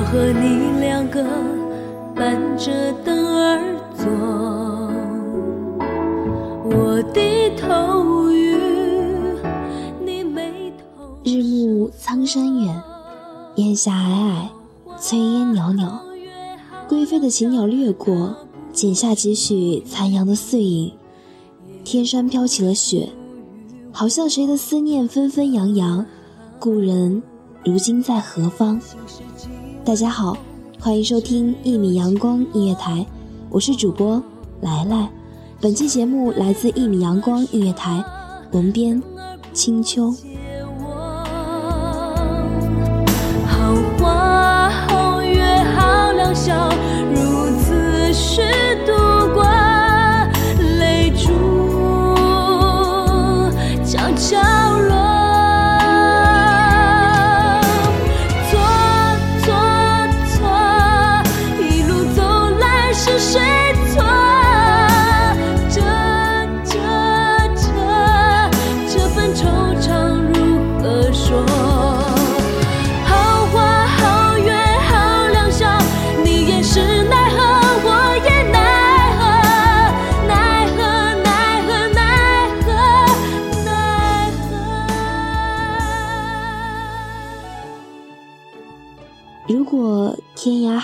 我和你两个伴着灯儿走，我低头于你眉头。日暮苍山远，烟霞霭霭，炊烟袅袅。归飞的禽鸟掠过，剪下几许残阳的碎影。天山飘起了雪，好像谁的思念纷纷扬扬。故人如今在何方？大家好，欢迎收听一米阳光音乐台，我是主播来来。本期节目来自一米阳光音乐台，文编青秋。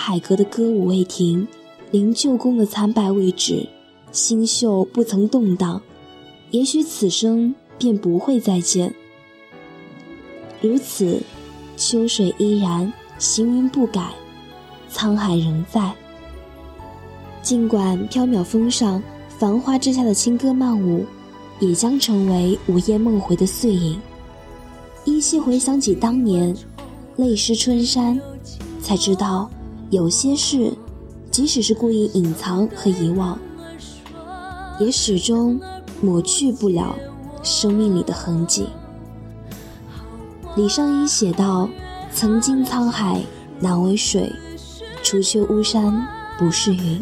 海阁的歌舞未停，灵鹫宫的残败未止，星宿不曾动荡，也许此生便不会再见。如此，秋水依然，行云不改，沧海仍在。尽管缥缈峰上，繁花之下的轻歌曼舞，也将成为午夜梦回的碎影。依稀回想起当年，泪湿春衫，才知道有些事，即使是故意隐藏和遗忘，也始终抹去不了生命里的痕迹。李商隐写道：“曾经沧海难为水，除却巫山不是云。”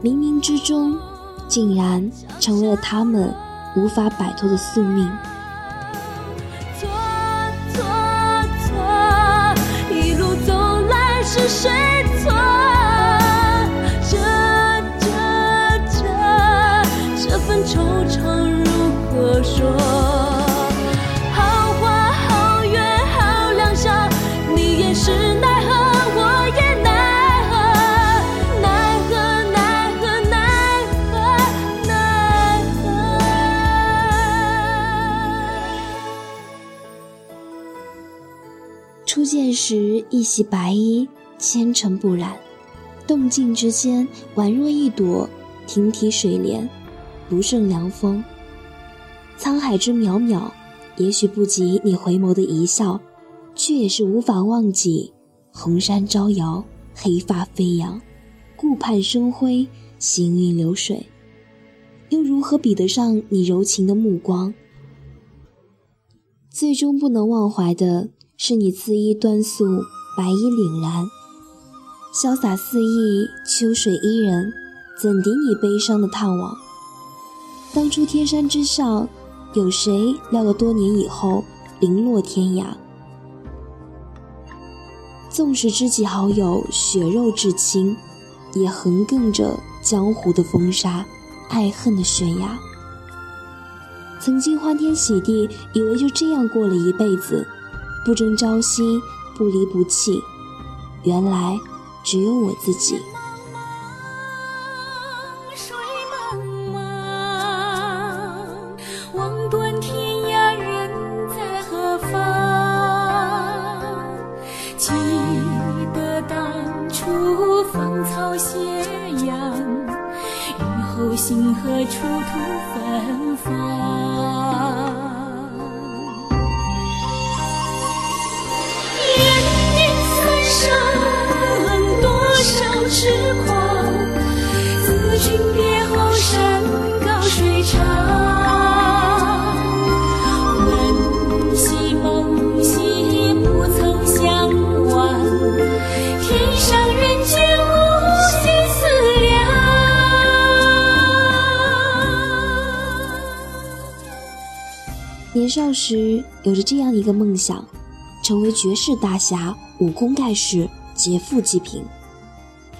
冥冥之中，竟然成为了他们无法摆脱的宿命。何奈何奈何。初见时一袭白衣，纤尘不染，动静之间宛若一朵亭亭水莲，不胜凉风。沧海之渺渺，也许不及你回眸的一笑，却也是无法忘记红山招摇，黑发飞扬，顾盼生辉，行云流水。又如何比得上你柔情的目光？最终不能忘怀的是你恣衣端肃，白衣凛然，潇洒肆意，秋水伊人，怎敌你悲伤的探望？当初天山之上，有谁料到多年以后零落天涯？纵使知己好友血肉至亲，也横亘着江湖的风沙。爱恨的悬崖，曾经欢天喜地，以为就这样过了一辈子，不争朝夕，不离不弃。原来只有我自己。山，多少痴年少时有着这样一个梦想，成为绝世大侠，武功盖世，劫富济贫。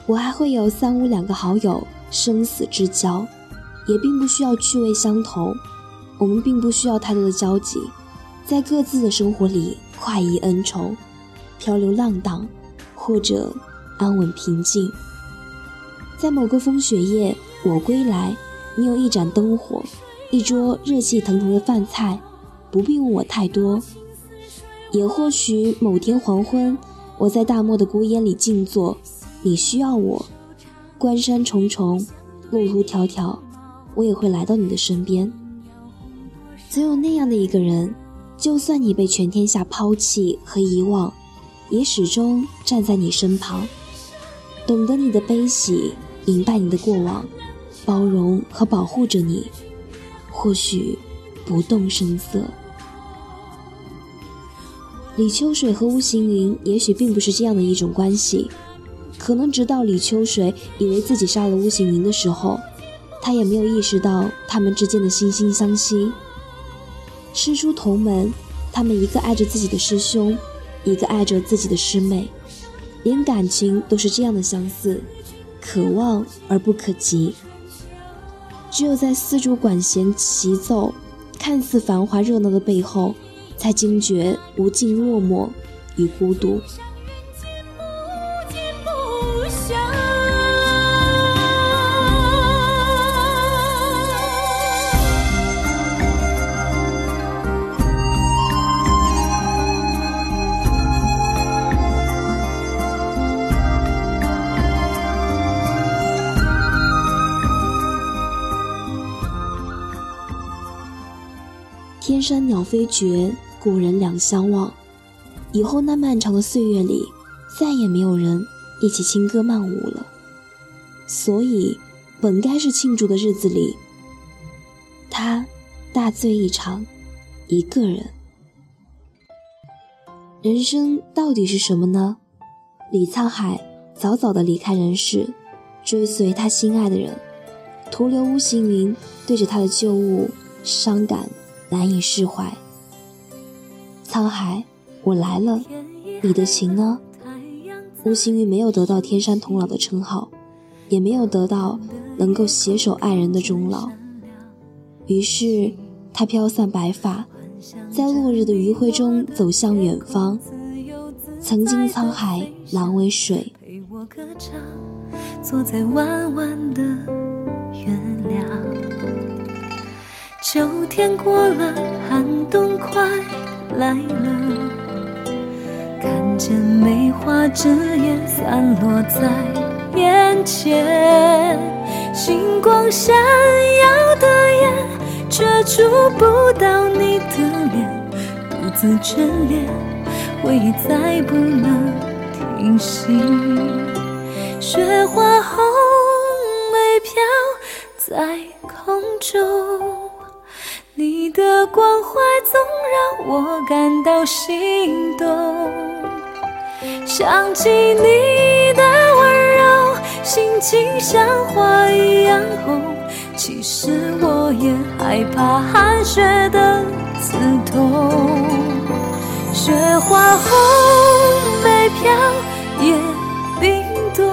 我还会有三五两个好友，生死之交，也并不需要趣味相投。我们并不需要太多的交集，在各自的生活里快意恩仇，漂流浪荡，或者安稳平静。在某个风雪夜，我归来，你有一盏灯火，一桌热气腾腾的饭菜。不必问我太多，也或许某天黄昏，我在大漠的孤烟里静坐，你需要我，关山重重，路途迢迢，我也会来到你的身边。总有那样的一个人，就算你被全天下抛弃和遗忘，也始终站在你身旁，懂得你的悲喜，明白你的过往，包容和保护着你，或许不动声色。李秋水和巫行云也许并不是这样的一种关系，可能直到李秋水以为自己杀了巫行云的时候，他也没有意识到他们之间的惺惺相惜。师出同门，他们一个爱着自己的师兄，一个爱着自己的师妹，连感情都是这样的相似，可望而不可及。只有在丝竹管弦齐奏，看似繁华热闹的背后。才惊觉无尽落寞与孤独。山鸟飞绝。故人两相望，以后那漫长的岁月里，再也没有人一起轻歌曼舞了。所以，本该是庆祝的日子里，他大醉一场，一个人。人生到底是什么呢？李沧海早早的离开人世，追随他心爱的人，徒留巫行云对着他的旧物伤感难以释怀。沧海，我来了，你的情呢？吴行云没有得到天山童姥的称号，也没有得到能够携手爱人的终老。于是，他飘散白发，在落日的余晖中走向远方。曾经沧海难为水。坐在弯弯的月亮。秋天过了，寒冬快。来了，看见梅花枝叶散落在眼前，星光闪耀的眼，却触不到你的脸。独自眷恋，回忆再不能停息。雪花红梅飘在空中，的关怀总让我感到心动。想起你的温柔，心情像花一样红。其实我也害怕寒雪的刺痛。雪花红梅飘，也冰冻。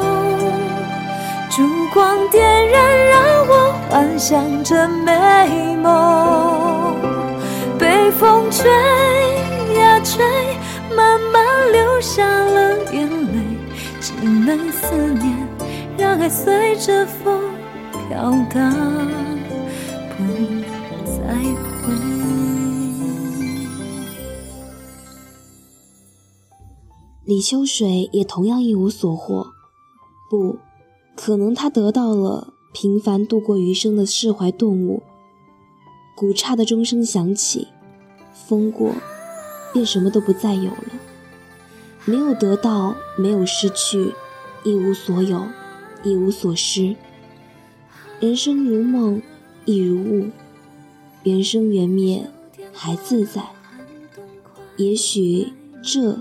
烛光点燃，让我幻想着美梦。风吹呀吹。慢慢流下了眼泪，只能思念，让爱随着风飘荡，不再回。李秋水也同样一无所获，不可能，他得到了平凡度过余生的释怀顿悟。古刹的钟声响起，风过。便什么都不再有了，没有得到，没有失去，一无所有，一无所失。人生如梦，亦如雾，缘生缘灭，还自在。也许这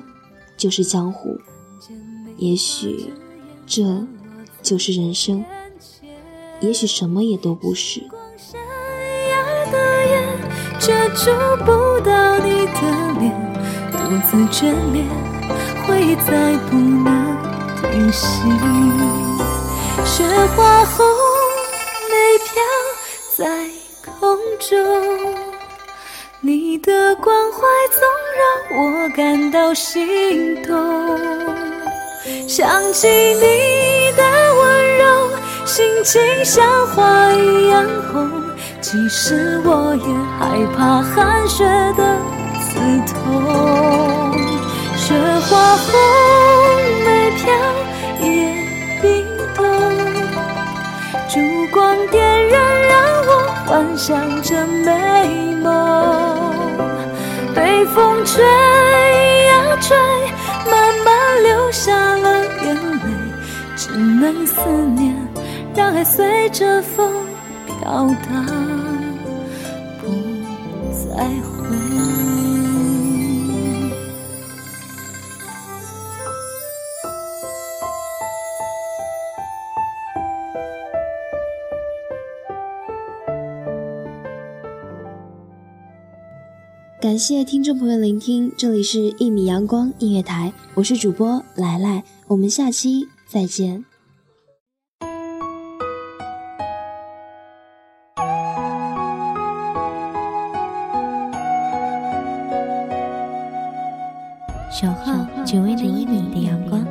就是江湖，也许这就是人生，也许什么也都不是。却触不到你的脸，独自眷恋，回忆再不能停息。雪花红梅飘在空中，你的关怀总让我感到心动。想起你的温柔，心情像花一样红。其实我也害怕寒雪的刺痛，雪花红梅飘也冰冻，烛光点燃让我幻想着美梦，被风吹呀吹，慢慢流下了眼泪，只能思念，让爱随着风。飘荡，感谢听众朋友聆听，这里是《一米阳光音乐台》，我是主播来来，我们下期再见。小号只为那一米的阳光，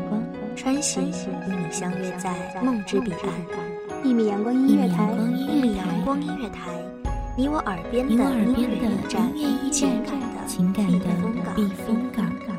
穿行与你相约在梦之彼岸。一米阳光音乐台，一米阳光音乐台，你我耳边的音乐驿站，情感的避风港。